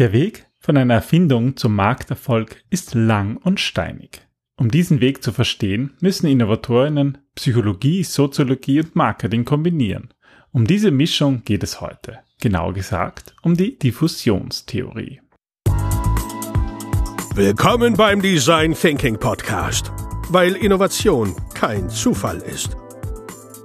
Der Weg von einer Erfindung zum Markterfolg ist lang und steinig. Um diesen Weg zu verstehen, müssen Innovatorinnen Psychologie, Soziologie und Marketing kombinieren. Um diese Mischung geht es heute. Genauer gesagt, um die Diffusionstheorie. Willkommen beim Design Thinking Podcast, weil Innovation kein Zufall ist.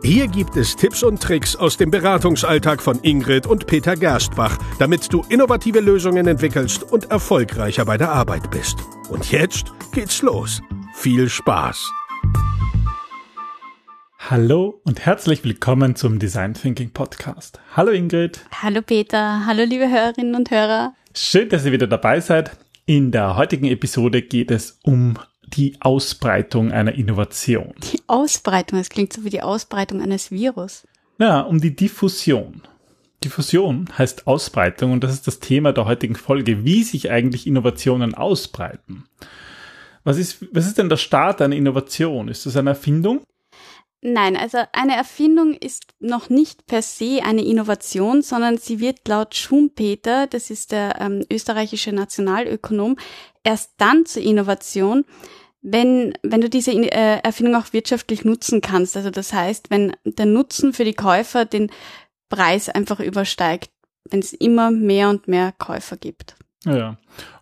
Hier gibt es Tipps und Tricks aus dem Beratungsalltag von Ingrid und Peter Gerstbach, damit du innovative Lösungen entwickelst und erfolgreicher bei der Arbeit bist. Und jetzt geht's los. Viel Spaß! Hallo und herzlich willkommen zum Design Thinking Podcast. Hallo Ingrid. Hallo Peter. Hallo liebe Hörerinnen und Hörer. Schön, dass ihr wieder dabei seid. In der heutigen Episode geht es um die Ausbreitung einer Innovation. Die Ausbreitung, das klingt so wie die Ausbreitung eines Virus. Ja, um die Diffusion. Diffusion heißt Ausbreitung und das ist das Thema der heutigen Folge, wie sich eigentlich Innovationen ausbreiten. Was ist, was ist denn der Start einer Innovation? Ist das eine Erfindung? Nein, also eine Erfindung ist noch nicht per se eine Innovation, sondern sie wird laut Schumpeter, das ist der ähm, österreichische Nationalökonom, erst dann zur Innovation, wenn, wenn du diese äh, Erfindung auch wirtschaftlich nutzen kannst. Also das heißt, wenn der Nutzen für die Käufer den Preis einfach übersteigt, wenn es immer mehr und mehr Käufer gibt. Ja.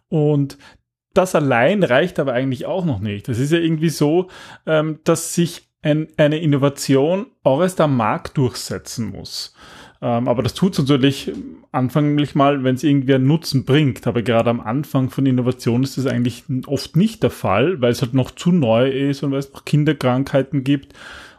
Und das allein reicht aber eigentlich auch noch nicht. Es ist ja irgendwie so, ähm, dass sich ein, eine Innovation auch erst am Markt durchsetzen muss. Ähm, aber das tut es natürlich anfänglich mal, wenn es irgendwie einen Nutzen bringt. Aber gerade am Anfang von Innovation ist das eigentlich oft nicht der Fall, weil es halt noch zu neu ist und weil es noch Kinderkrankheiten gibt.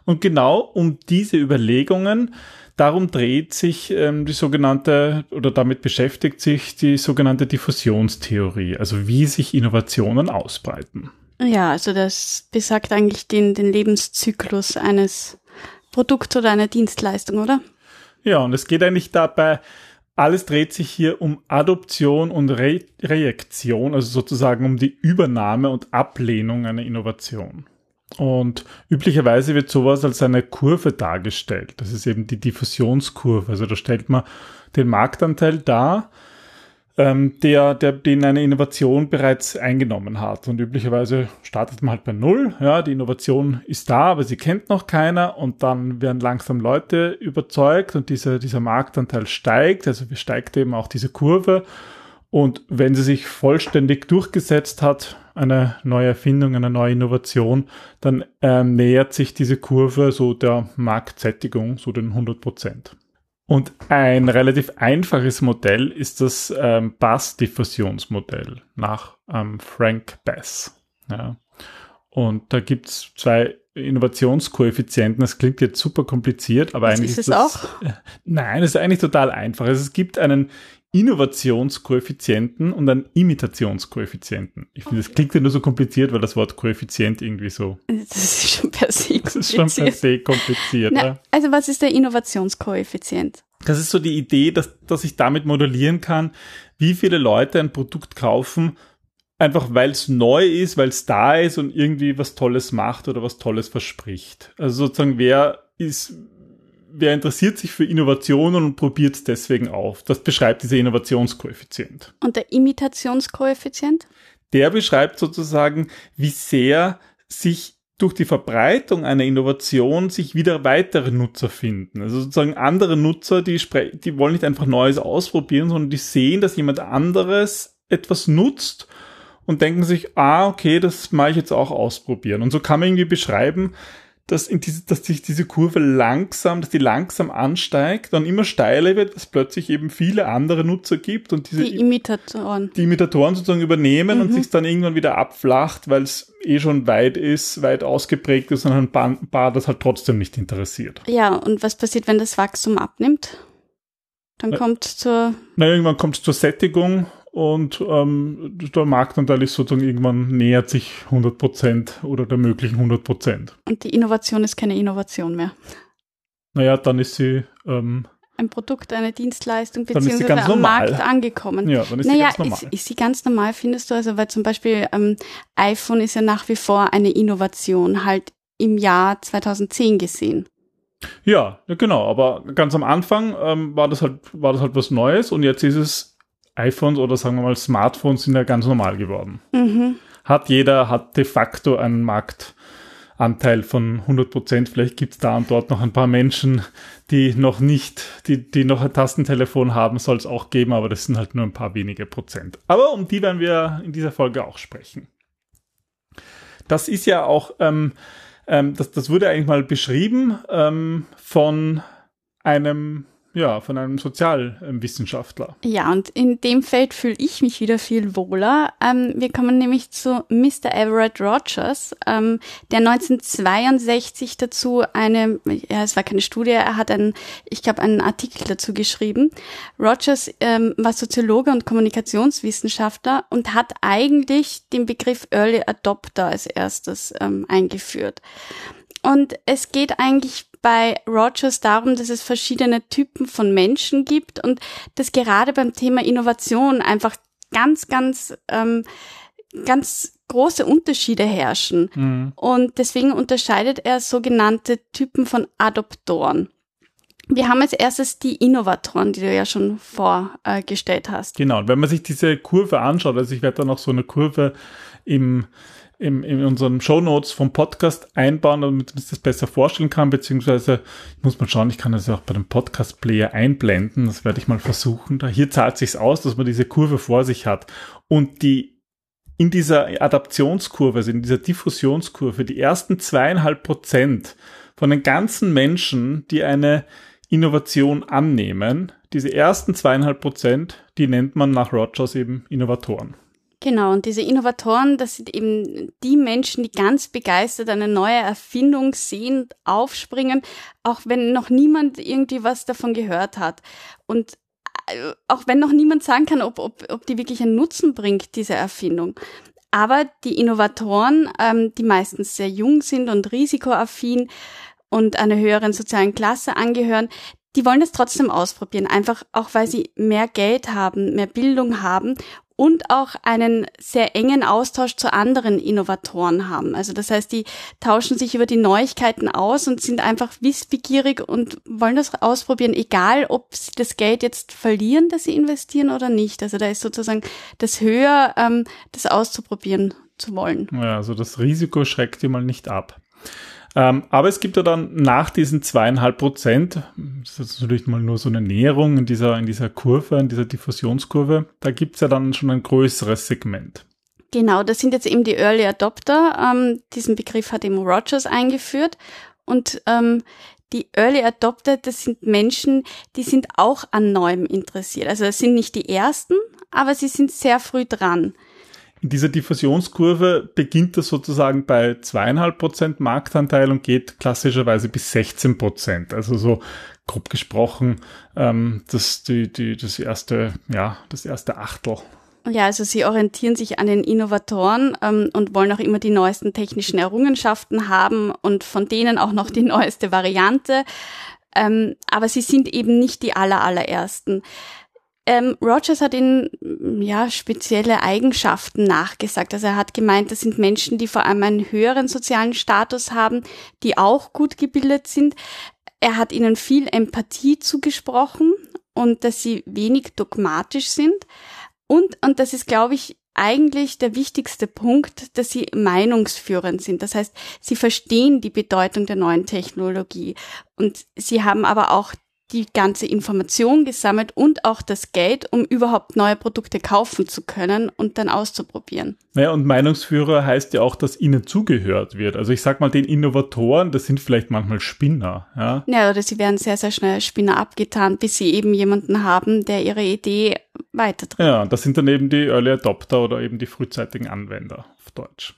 Und genau um diese Überlegungen, darum dreht sich ähm, die sogenannte oder damit beschäftigt sich die sogenannte Diffusionstheorie, also wie sich Innovationen ausbreiten. Ja, also das besagt eigentlich den, den Lebenszyklus eines Produkts oder einer Dienstleistung, oder? Ja, und es geht eigentlich dabei, alles dreht sich hier um Adoption und Re Reaktion, also sozusagen um die Übernahme und Ablehnung einer Innovation. Und üblicherweise wird sowas als eine Kurve dargestellt. Das ist eben die Diffusionskurve. Also da stellt man den Marktanteil dar ähm, der, der, den eine Innovation bereits eingenommen hat. Und üblicherweise startet man halt bei Null. Ja, die Innovation ist da, aber sie kennt noch keiner und dann werden langsam Leute überzeugt und dieser, dieser Marktanteil steigt. Also steigt eben auch diese Kurve. Und wenn sie sich vollständig durchgesetzt hat, eine neue Erfindung, eine neue Innovation, dann ähm, nähert sich diese Kurve so der Marktsättigung, so den 100 Prozent. Und ein relativ einfaches Modell ist das ähm, Bass-Diffusionsmodell nach ähm, Frank Bass. Ja. Und da gibt's zwei Innovationskoeffizienten. Das klingt jetzt super kompliziert, aber das eigentlich ist es das, auch. Nein, es ist eigentlich total einfach. Also es gibt einen Innovationskoeffizienten und einen Imitationskoeffizienten. Ich finde, das klingt ja nur so kompliziert, weil das Wort Koeffizient irgendwie so. Das ist schon per se kompliziert. Das ist schon per se kompliziert. Na, ja. Also was ist der Innovationskoeffizient? Das ist so die Idee, dass, dass ich damit modellieren kann, wie viele Leute ein Produkt kaufen, einfach weil es neu ist, weil es da ist und irgendwie was Tolles macht oder was Tolles verspricht. Also sozusagen, wer ist, wer interessiert sich für Innovationen und probiert es deswegen auf? Das beschreibt dieser Innovationskoeffizient. Und der Imitationskoeffizient? Der beschreibt sozusagen, wie sehr sich durch die Verbreitung einer Innovation sich wieder weitere Nutzer finden. Also sozusagen andere Nutzer, die, die wollen nicht einfach Neues ausprobieren, sondern die sehen, dass jemand anderes etwas nutzt und denken sich, ah, okay, das mache ich jetzt auch ausprobieren. Und so kann man irgendwie beschreiben, dass, in diese, dass sich diese Kurve langsam, dass die langsam ansteigt, dann immer steiler wird, dass plötzlich eben viele andere Nutzer gibt und diese die Imitatoren, die Imitatoren sozusagen übernehmen mhm. und sich dann irgendwann wieder abflacht, weil es eh schon weit ist, weit ausgeprägt ist und ein paar, ein paar das halt trotzdem nicht interessiert. Ja, und was passiert, wenn das Wachstum abnimmt? Dann na, kommt zur. Na, irgendwann kommt es zur Sättigung und ähm, der Marktanteil ist sozusagen irgendwann nähert sich 100 Prozent oder der möglichen 100 Prozent. Und die Innovation ist keine Innovation mehr. Naja, dann ist sie ähm, ein Produkt, eine Dienstleistung beziehungsweise am normal. Markt angekommen. Ja, dann ist naja, sie ganz normal. Ist, ist sie ganz normal, findest du? Also weil zum Beispiel ähm, iPhone ist ja nach wie vor eine Innovation, halt im Jahr 2010 gesehen. Ja, genau. Aber ganz am Anfang ähm, war das halt war das halt was Neues und jetzt ist es iPhones oder sagen wir mal Smartphones sind ja ganz normal geworden. Mhm. Hat jeder, hat de facto einen Marktanteil von 100 Prozent. Vielleicht gibt es da und dort noch ein paar Menschen, die noch nicht, die, die noch ein Tastentelefon haben, soll es auch geben, aber das sind halt nur ein paar wenige Prozent. Aber um die werden wir in dieser Folge auch sprechen. Das ist ja auch, ähm, ähm, das, das wurde eigentlich mal beschrieben ähm, von einem ja, von einem Sozialwissenschaftler. Ja, und in dem Feld fühle ich mich wieder viel wohler. Ähm, wir kommen nämlich zu Mr. Everett Rogers, ähm, der 1962 dazu eine, ja, es war keine Studie, er hat einen, ich glaube, einen Artikel dazu geschrieben. Rogers ähm, war Soziologe und Kommunikationswissenschaftler und hat eigentlich den Begriff Early Adopter als erstes ähm, eingeführt. Und es geht eigentlich bei Rogers darum, dass es verschiedene Typen von Menschen gibt und dass gerade beim Thema Innovation einfach ganz, ganz, ähm, ganz große Unterschiede herrschen. Mhm. Und deswegen unterscheidet er sogenannte Typen von Adoptoren. Wir haben als erstes die Innovatoren, die du ja schon vorgestellt hast. Genau, und wenn man sich diese Kurve anschaut, also ich werde da noch so eine Kurve im im, in unseren Show Notes vom Podcast einbauen, damit man sich das besser vorstellen kann, beziehungsweise muss man schauen, ich kann das ja auch bei dem Podcast-Player einblenden, das werde ich mal versuchen. Da hier zahlt sich's aus, dass man diese Kurve vor sich hat. Und die in dieser Adaptionskurve, also in dieser Diffusionskurve, die ersten zweieinhalb Prozent von den ganzen Menschen, die eine Innovation annehmen, diese ersten zweieinhalb Prozent, die nennt man nach Rogers eben Innovatoren. Genau, und diese Innovatoren, das sind eben die Menschen, die ganz begeistert eine neue Erfindung sehen, aufspringen, auch wenn noch niemand irgendwie was davon gehört hat. Und äh, auch wenn noch niemand sagen kann, ob, ob, ob die wirklich einen Nutzen bringt, diese Erfindung. Aber die Innovatoren, ähm, die meistens sehr jung sind und risikoaffin und einer höheren sozialen Klasse angehören, die wollen es trotzdem ausprobieren, einfach auch weil sie mehr Geld haben, mehr Bildung haben und auch einen sehr engen Austausch zu anderen Innovatoren haben. Also das heißt, die tauschen sich über die Neuigkeiten aus und sind einfach wissbegierig und wollen das ausprobieren, egal ob sie das Geld jetzt verlieren, das sie investieren oder nicht. Also da ist sozusagen das höher, ähm, das auszuprobieren zu wollen. Ja, also das Risiko schreckt die mal nicht ab. Ähm, aber es gibt ja dann nach diesen zweieinhalb Prozent, das ist natürlich mal nur so eine Näherung in dieser, in dieser Kurve, in dieser Diffusionskurve, da gibt's ja dann schon ein größeres Segment. Genau, das sind jetzt eben die Early Adopter. Ähm, diesen Begriff hat eben Rogers eingeführt. Und ähm, die Early Adopter, das sind Menschen, die sind auch an Neuem interessiert. Also das sind nicht die ersten, aber sie sind sehr früh dran. In dieser Diffusionskurve beginnt das sozusagen bei zweieinhalb Prozent Marktanteil und geht klassischerweise bis 16 Prozent. Also so grob gesprochen, ähm, das, die, die, das erste, ja, das erste Achtel. Ja, also sie orientieren sich an den Innovatoren ähm, und wollen auch immer die neuesten technischen Errungenschaften haben und von denen auch noch die neueste Variante. Ähm, aber sie sind eben nicht die aller, allerersten. Ähm, Rogers hat ihnen ja spezielle Eigenschaften nachgesagt. Also er hat gemeint, das sind Menschen, die vor allem einen höheren sozialen Status haben, die auch gut gebildet sind. Er hat ihnen viel Empathie zugesprochen und dass sie wenig dogmatisch sind. Und, und das ist, glaube ich, eigentlich der wichtigste Punkt, dass sie meinungsführend sind. Das heißt, sie verstehen die Bedeutung der neuen Technologie und sie haben aber auch die ganze Information gesammelt und auch das Geld, um überhaupt neue Produkte kaufen zu können und dann auszuprobieren. Naja, und Meinungsführer heißt ja auch, dass ihnen zugehört wird. Also ich sag mal, den Innovatoren, das sind vielleicht manchmal Spinner. Ja, ja oder sie werden sehr, sehr schnell Spinner abgetan, bis sie eben jemanden haben, der ihre Idee weiterträgt. Ja, das sind dann eben die Early Adopter oder eben die frühzeitigen Anwender auf Deutsch.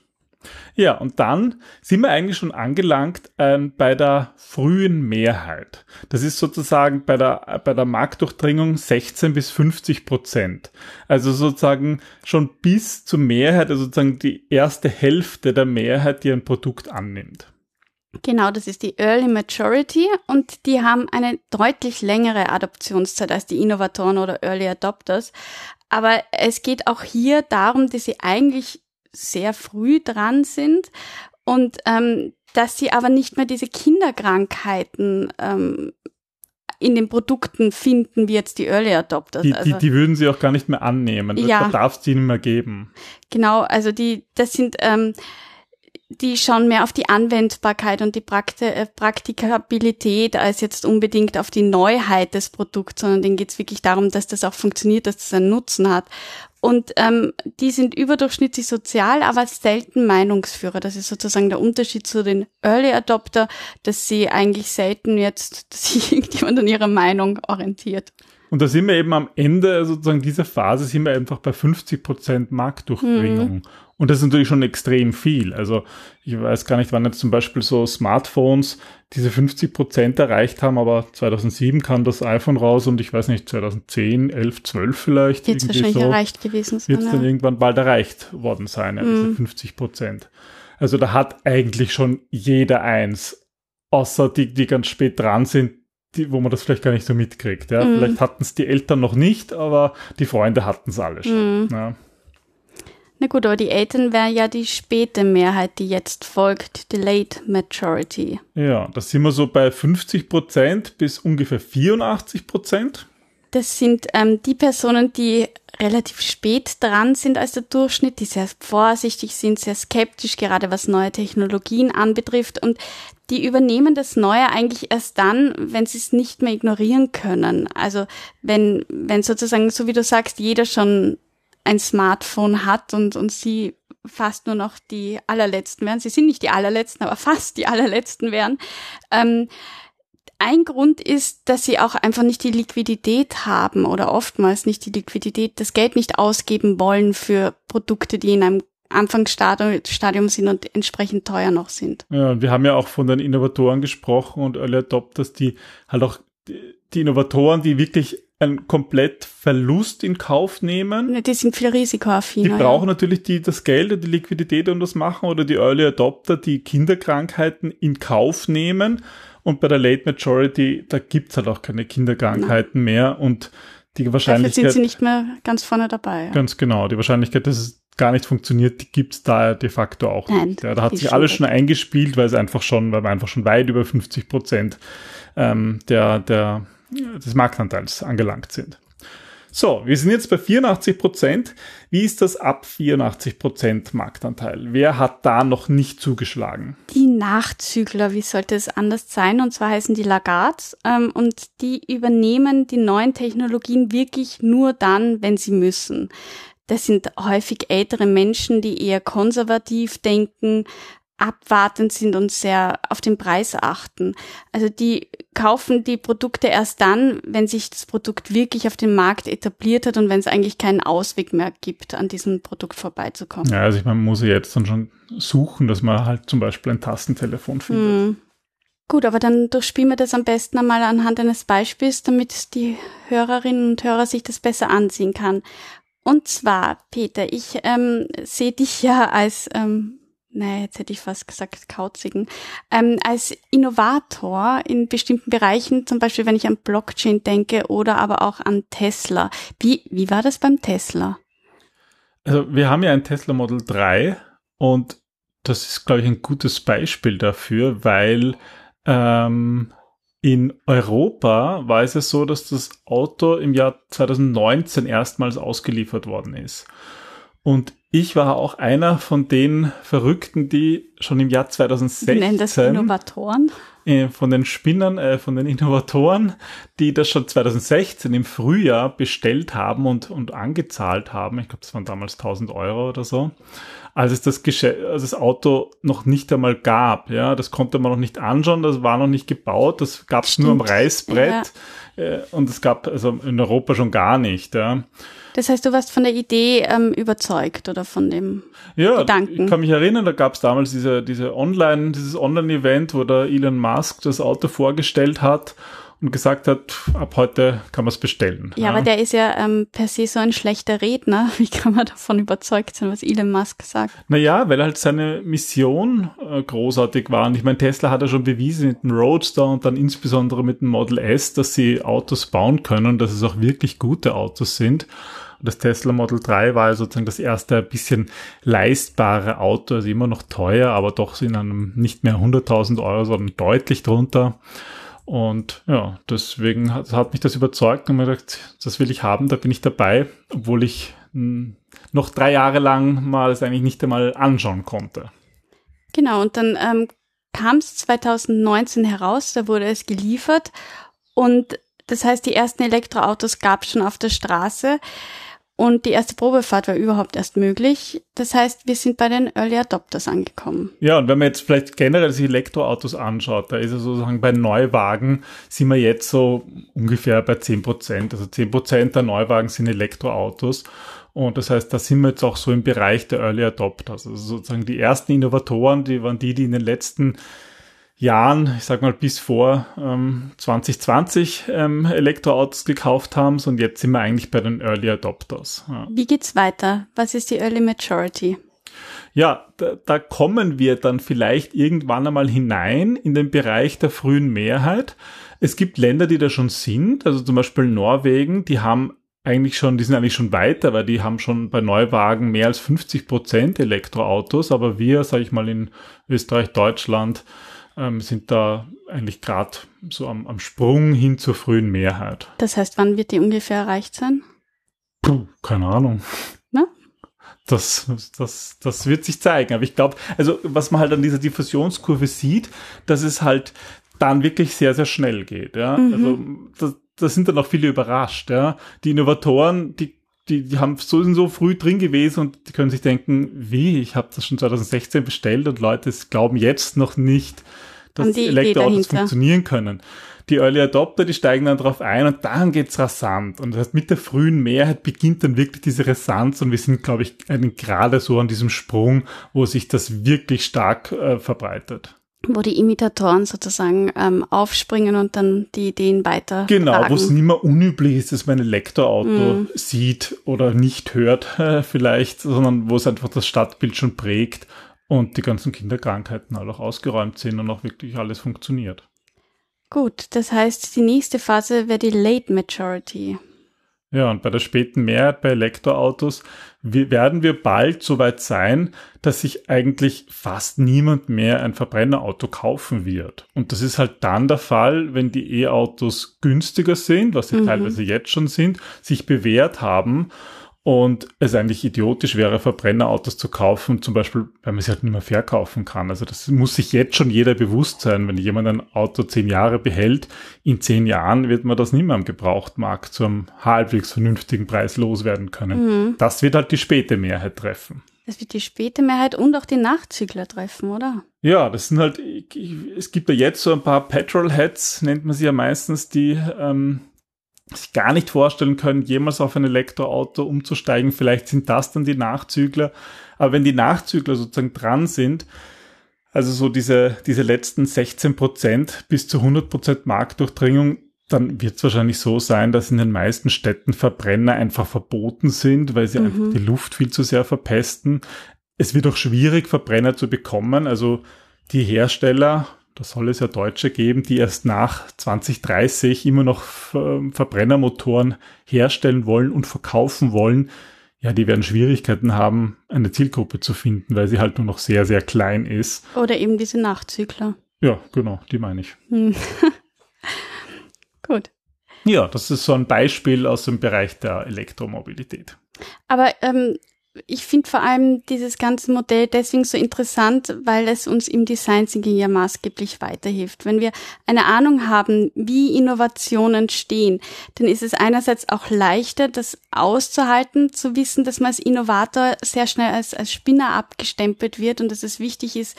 Ja, und dann sind wir eigentlich schon angelangt ähm, bei der frühen Mehrheit. Das ist sozusagen bei der, bei der Marktdurchdringung 16 bis 50 Prozent. Also sozusagen schon bis zur Mehrheit, also sozusagen die erste Hälfte der Mehrheit, die ein Produkt annimmt. Genau, das ist die Early Majority und die haben eine deutlich längere Adoptionszeit als die Innovatoren oder Early Adopters. Aber es geht auch hier darum, dass sie eigentlich sehr früh dran sind und ähm, dass sie aber nicht mehr diese Kinderkrankheiten ähm, in den Produkten finden wie jetzt die Early Adopters. Die, also, die, die würden sie auch gar nicht mehr annehmen. Ja. Da darf es die nicht mehr geben. Genau, also die, das sind, ähm, die schauen mehr auf die Anwendbarkeit und die Prakti äh, Praktikabilität als jetzt unbedingt auf die Neuheit des Produkts, sondern denen geht es wirklich darum, dass das auch funktioniert, dass das einen Nutzen hat. Und ähm, die sind überdurchschnittlich sozial, aber selten Meinungsführer. Das ist sozusagen der Unterschied zu den Early Adopter, dass sie eigentlich selten jetzt, dass sich irgendjemand an ihrer Meinung orientiert. Und da sind wir eben am Ende sozusagen dieser Phase sind wir einfach bei 50 Prozent Marktdurchdringung. Mhm. Und das ist natürlich schon extrem viel. Also ich weiß gar nicht, wann jetzt zum Beispiel so Smartphones diese 50 Prozent erreicht haben, aber 2007 kam das iPhone raus und ich weiß nicht, 2010, 11, 12 vielleicht. Jetzt irgendwie wahrscheinlich so, erreicht gewesen sein. Wird es dann irgendwann bald erreicht worden sein, ja, diese Mhm. 50 Prozent. Also da hat eigentlich schon jeder eins, außer die, die ganz spät dran sind, die, wo man das vielleicht gar nicht so mitkriegt. Ja? Mhm. Vielleicht hatten es die Eltern noch nicht, aber die Freunde hatten es alle schon. Mhm. Ja. Na gut, aber die Eltern wäre ja die späte Mehrheit, die jetzt folgt, die Late Majority. ja, da sind wir so bei 50 Prozent bis ungefähr 84 Prozent. Das sind ähm, die Personen, die relativ spät dran sind als der Durchschnitt, die sehr vorsichtig sind, sehr skeptisch, gerade was neue Technologien anbetrifft. Und die übernehmen das Neue eigentlich erst dann, wenn sie es nicht mehr ignorieren können. Also wenn, wenn sozusagen, so wie du sagst, jeder schon ein Smartphone hat und, und sie fast nur noch die allerletzten wären. Sie sind nicht die allerletzten, aber fast die allerletzten wären. Ähm, ein Grund ist, dass sie auch einfach nicht die Liquidität haben oder oftmals nicht die Liquidität, das Geld nicht ausgeben wollen für Produkte, die in einem Anfangsstadium Stadium sind und entsprechend teuer noch sind. Ja, und wir haben ja auch von den Innovatoren gesprochen und Early Adopters, die halt auch die, Innovatoren, die wirklich einen komplett Verlust in Kauf nehmen. Die sind viel risikoaffiner. Die brauchen natürlich die, das Geld und die Liquidität, um das machen, oder die Early Adopter, die Kinderkrankheiten in Kauf nehmen. Und bei der Late Majority, da gibt's halt auch keine Kinderkrankheiten mehr und die Dafür Wahrscheinlichkeit. sind sie nicht mehr ganz vorne dabei. Ja. Ganz genau. Die Wahrscheinlichkeit, dass es gar nicht funktioniert, die gibt's da de facto auch Nein, nicht. Ja, da hat sich alles schon schon eingespielt, weil es einfach schon, weil wir einfach schon weit über 50 Prozent ähm, der, der, des Marktanteils angelangt sind. So, wir sind jetzt bei 84 Prozent. Wie ist das ab 84 Prozent Marktanteil? Wer hat da noch nicht zugeschlagen? Die Nachzügler, wie sollte es anders sein? Und zwar heißen die Lagards ähm, und die übernehmen die neuen Technologien wirklich nur dann, wenn sie müssen. Das sind häufig ältere Menschen, die eher konservativ denken, abwartend sind und sehr auf den Preis achten. Also die kaufen die Produkte erst dann, wenn sich das Produkt wirklich auf dem Markt etabliert hat und wenn es eigentlich keinen Ausweg mehr gibt, an diesem Produkt vorbeizukommen. Ja, also ich meine, man muss ja jetzt dann schon suchen, dass man halt zum Beispiel ein Tastentelefon findet. Hm. Gut, aber dann durchspielen wir das am besten einmal anhand eines Beispiels, damit die Hörerinnen und Hörer sich das besser ansehen kann. Und zwar, Peter, ich ähm, sehe dich ja als, ähm, naja, jetzt hätte ich fast gesagt Kauzigen, ähm, als Innovator in bestimmten Bereichen, zum Beispiel wenn ich an Blockchain denke oder aber auch an Tesla. Wie, wie war das beim Tesla? Also wir haben ja ein Tesla Model 3 und das ist, glaube ich, ein gutes Beispiel dafür, weil ähm, in Europa war es ja so, dass das Auto im Jahr 2019 erstmals ausgeliefert worden ist. Und ich war auch einer von den Verrückten, die schon im Jahr Sie nennen das 2016 Innovatoren. Äh, von den Spinnern, äh, von den Innovatoren, die das schon 2016 im Frühjahr bestellt haben und, und angezahlt haben. Ich glaube, das waren damals 1000 Euro oder so. Als es das, Gesche als das Auto noch nicht einmal gab. Ja, das konnte man noch nicht anschauen, das war noch nicht gebaut, das gab es nur am. Reißbrett. Äh, und es gab also in Europa schon gar nicht. Ja. Das heißt, du warst von der Idee ähm, überzeugt oder von dem Ja, Gedanken. ich kann mich erinnern, da gab es damals diese, diese Online, dieses Online-Event, wo der Elon Musk das Auto vorgestellt hat und gesagt hat, ab heute kann man es bestellen. Ja, aber der ist ja ähm, per se so ein schlechter Redner. Wie kann man davon überzeugt sein, was Elon Musk sagt? Naja, weil halt seine Mission äh, großartig war. Und ich meine, Tesla hat ja schon bewiesen mit dem Roadster und dann insbesondere mit dem Model S, dass sie Autos bauen können, dass es auch wirklich gute Autos sind. Und das Tesla Model 3 war ja sozusagen das erste bisschen leistbare Auto, also immer noch teuer, aber doch in einem nicht mehr 100.000 Euro, sondern deutlich drunter. Und ja, deswegen hat, hat mich das überzeugt und mir gedacht, das will ich haben, da bin ich dabei, obwohl ich hm, noch drei Jahre lang mal es eigentlich nicht einmal anschauen konnte. Genau, und dann ähm, kam es 2019 heraus, da wurde es geliefert und das heißt, die ersten Elektroautos gab es schon auf der Straße und die erste Probefahrt war überhaupt erst möglich. Das heißt, wir sind bei den Early Adopters angekommen. Ja, und wenn man jetzt vielleicht generell sich Elektroautos anschaut, da ist es sozusagen bei Neuwagen sind wir jetzt so ungefähr bei 10 Prozent. Also 10 Prozent der Neuwagen sind Elektroautos. Und das heißt, da sind wir jetzt auch so im Bereich der Early Adopters. Also sozusagen die ersten Innovatoren, die waren die, die in den letzten Jahren, ich sag mal bis vor ähm, 2020 ähm, Elektroautos gekauft haben und jetzt sind wir eigentlich bei den Early Adopters. Ja. Wie geht's weiter? Was ist die Early Majority? Ja, da, da kommen wir dann vielleicht irgendwann einmal hinein in den Bereich der frühen Mehrheit. Es gibt Länder, die da schon sind, also zum Beispiel Norwegen, die haben eigentlich schon, die sind eigentlich schon weiter, weil die haben schon bei Neuwagen mehr als 50 Prozent Elektroautos, aber wir, sage ich mal, in Österreich, Deutschland, ähm, sind da eigentlich gerade so am, am Sprung hin zur frühen Mehrheit. Das heißt, wann wird die ungefähr erreicht sein? Puh, keine Ahnung. Na? Das, das, das wird sich zeigen. Aber ich glaube, also was man halt an dieser Diffusionskurve sieht, dass es halt dann wirklich sehr, sehr schnell geht. Ja? Mhm. Also das, da sind dann auch viele überrascht. Ja? Die Innovatoren, die, die, die haben so, sind so früh drin gewesen und die können sich denken, wie, ich habe das schon 2016 bestellt und Leute glauben jetzt noch nicht, dass Elektroautos funktionieren können. Die Early Adopter, die steigen dann drauf ein und dann geht's rasant. Und das heißt, mit der frühen Mehrheit beginnt dann wirklich diese Rasanz und wir sind, glaube ich, gerade so an diesem Sprung, wo sich das wirklich stark äh, verbreitet wo die Imitatoren sozusagen ähm, aufspringen und dann die Ideen weiter. Genau, wo es nicht mehr unüblich ist, dass man ein Elektroauto mm. sieht oder nicht hört äh, vielleicht, sondern wo es einfach das Stadtbild schon prägt und die ganzen Kinderkrankheiten halt auch ausgeräumt sind und auch wirklich alles funktioniert. Gut, das heißt, die nächste Phase wäre die Late Majority. Ja, und bei der späten Mehrheit bei Elektroautos werden wir bald so weit sein, dass sich eigentlich fast niemand mehr ein Verbrennerauto kaufen wird. Und das ist halt dann der Fall, wenn die E-Autos günstiger sind, was sie mhm. teilweise jetzt schon sind, sich bewährt haben und es eigentlich idiotisch wäre, Verbrennerautos zu kaufen, zum Beispiel, weil man sie halt nicht mehr verkaufen kann. Also das muss sich jetzt schon jeder bewusst sein. Wenn jemand ein Auto zehn Jahre behält, in zehn Jahren wird man das nicht mehr am Gebrauchtmarkt zu einem halbwegs vernünftigen Preis loswerden können. Mhm. Das wird halt die späte Mehrheit treffen. Das wird die späte Mehrheit und auch die Nachzügler treffen, oder? Ja, das sind halt, es gibt ja jetzt so ein paar Petrolheads, nennt man sie ja meistens, die ähm, sich gar nicht vorstellen können, jemals auf ein Elektroauto umzusteigen. Vielleicht sind das dann die Nachzügler. Aber wenn die Nachzügler sozusagen dran sind, also so diese, diese letzten 16 Prozent bis zu 100 Prozent Marktdurchdringung, dann wird es wahrscheinlich so sein, dass in den meisten Städten Verbrenner einfach verboten sind, weil sie mhm. einfach die Luft viel zu sehr verpesten. Es wird auch schwierig, Verbrenner zu bekommen. Also die Hersteller da soll es ja Deutsche geben, die erst nach 2030 immer noch Verbrennermotoren herstellen wollen und verkaufen wollen. Ja, die werden Schwierigkeiten haben, eine Zielgruppe zu finden, weil sie halt nur noch sehr, sehr klein ist. Oder eben diese Nachzügler. Ja, genau, die meine ich. Hm. Gut. Ja, das ist so ein Beispiel aus dem Bereich der Elektromobilität. Aber ähm, ich finde vor allem dieses ganze Modell deswegen so interessant, weil es uns im Design Thinking ja maßgeblich weiterhilft. Wenn wir eine Ahnung haben, wie Innovationen stehen, dann ist es einerseits auch leichter, das auszuhalten, zu wissen, dass man als Innovator sehr schnell als, als Spinner abgestempelt wird und dass es wichtig ist,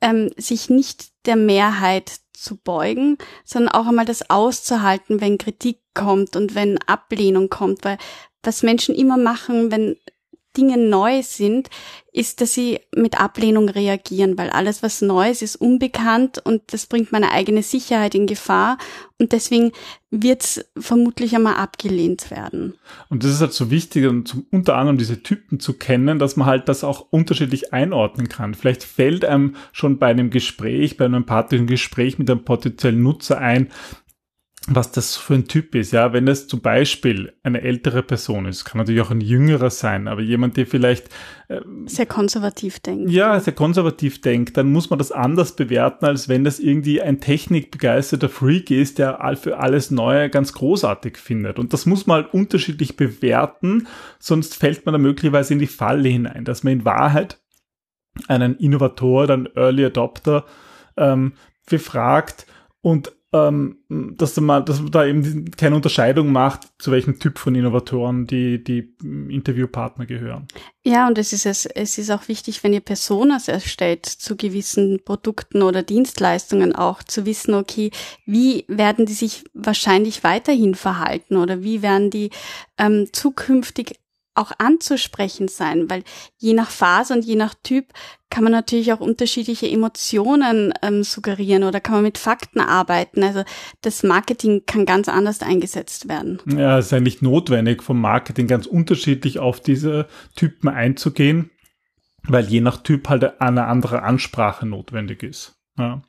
ähm, sich nicht der Mehrheit zu beugen, sondern auch einmal das auszuhalten, wenn Kritik kommt und wenn Ablehnung kommt, weil was Menschen immer machen, wenn Dinge neu sind, ist, dass sie mit Ablehnung reagieren, weil alles, was neu ist, ist unbekannt und das bringt meine eigene Sicherheit in Gefahr und deswegen wird es vermutlich einmal abgelehnt werden. Und das ist halt so wichtig, um unter anderem diese Typen zu kennen, dass man halt das auch unterschiedlich einordnen kann. Vielleicht fällt einem schon bei einem Gespräch, bei einem empathischen Gespräch mit einem potenziellen Nutzer ein, was das für ein Typ ist. Ja, wenn es zum Beispiel eine ältere Person ist, kann natürlich auch ein jüngerer sein, aber jemand, der vielleicht äh, sehr konservativ denkt. Ja, sehr konservativ denkt, dann muss man das anders bewerten, als wenn das irgendwie ein technikbegeisterter Freak ist, der für alles Neue ganz großartig findet. Und das muss man halt unterschiedlich bewerten, sonst fällt man da möglicherweise in die Falle hinein, dass man in Wahrheit einen Innovator, einen Early Adopter ähm, befragt und ähm, dass, man, dass man da eben keine Unterscheidung macht, zu welchem Typ von Innovatoren die, die Interviewpartner gehören. Ja, und es ist, es, es ist auch wichtig, wenn ihr Personas erstellt zu gewissen Produkten oder Dienstleistungen auch zu wissen, okay, wie werden die sich wahrscheinlich weiterhin verhalten oder wie werden die ähm, zukünftig auch anzusprechen sein, weil je nach Phase und je nach Typ kann man natürlich auch unterschiedliche Emotionen ähm, suggerieren oder kann man mit Fakten arbeiten. Also das Marketing kann ganz anders eingesetzt werden. Ja, es ist eigentlich notwendig, vom Marketing ganz unterschiedlich auf diese Typen einzugehen, weil je nach Typ halt eine andere Ansprache notwendig ist. Ja.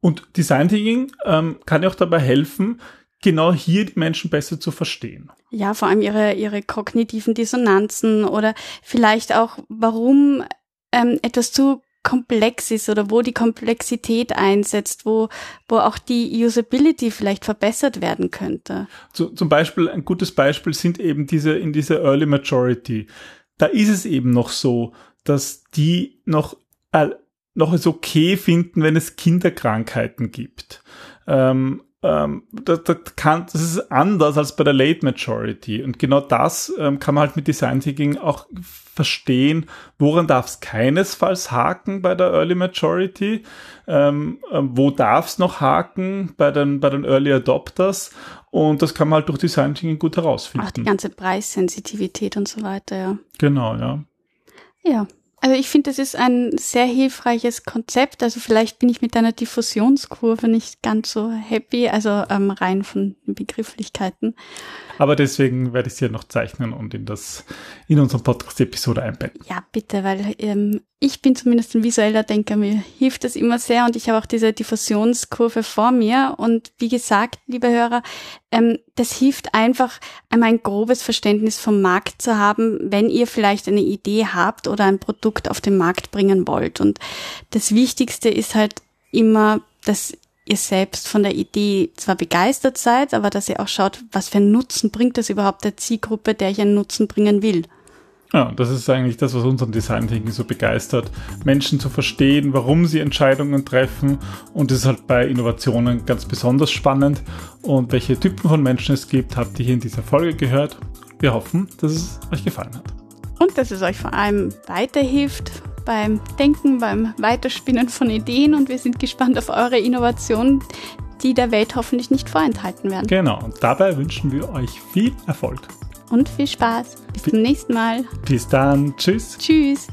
Und Design Thinking ähm, kann ja auch dabei helfen, genau hier die Menschen besser zu verstehen. Ja, vor allem ihre, ihre kognitiven Dissonanzen oder vielleicht auch, warum ähm, etwas zu komplex ist oder wo die Komplexität einsetzt, wo, wo auch die Usability vielleicht verbessert werden könnte. Zu, zum Beispiel, ein gutes Beispiel sind eben diese, in dieser Early Majority. Da ist es eben noch so, dass die noch, äh, noch es okay finden, wenn es Kinderkrankheiten gibt. Ähm, das, das, kann, das ist anders als bei der Late Majority. Und genau das ähm, kann man halt mit Design Thinking auch verstehen, woran darf es keinesfalls haken bei der Early Majority, ähm, äh, wo darf es noch haken bei den, bei den Early Adopters und das kann man halt durch Design Thinking gut herausfinden. Auch die ganze Preissensitivität und so weiter, ja. Genau, ja. Ja, also ich finde, das ist ein sehr hilfreiches Konzept. Also vielleicht bin ich mit deiner Diffusionskurve nicht ganz so happy, also ähm, rein von Begrifflichkeiten. Aber deswegen werde ich sie ja noch zeichnen und in das in unserem Podcast-Episode einbetten. Ja, bitte, weil ähm, ich bin zumindest ein visueller Denker, mir hilft das immer sehr und ich habe auch diese Diffusionskurve vor mir. Und wie gesagt, liebe Hörer, ähm, das hilft einfach, einmal ein grobes Verständnis vom Markt zu haben, wenn ihr vielleicht eine Idee habt oder ein Produkt auf den Markt bringen wollt. Und das Wichtigste ist halt immer, dass ihr selbst von der Idee zwar begeistert seid, aber dass ihr auch schaut, was für einen Nutzen bringt das überhaupt der Zielgruppe, der ich einen Nutzen bringen will. Ja, das ist eigentlich das, was unseren Design Thinking so begeistert, Menschen zu verstehen, warum sie Entscheidungen treffen und das ist halt bei Innovationen ganz besonders spannend und welche Typen von Menschen es gibt, habt ihr hier in dieser Folge gehört. Wir hoffen, dass es euch gefallen hat. Und dass es euch vor allem weiterhilft beim Denken, beim Weiterspinnen von Ideen und wir sind gespannt auf eure Innovationen, die der Welt hoffentlich nicht vorenthalten werden. Genau, und dabei wünschen wir euch viel Erfolg und viel Spaß. Bis zum nächsten Mal. Bis dann. Tschüss. Tschüss.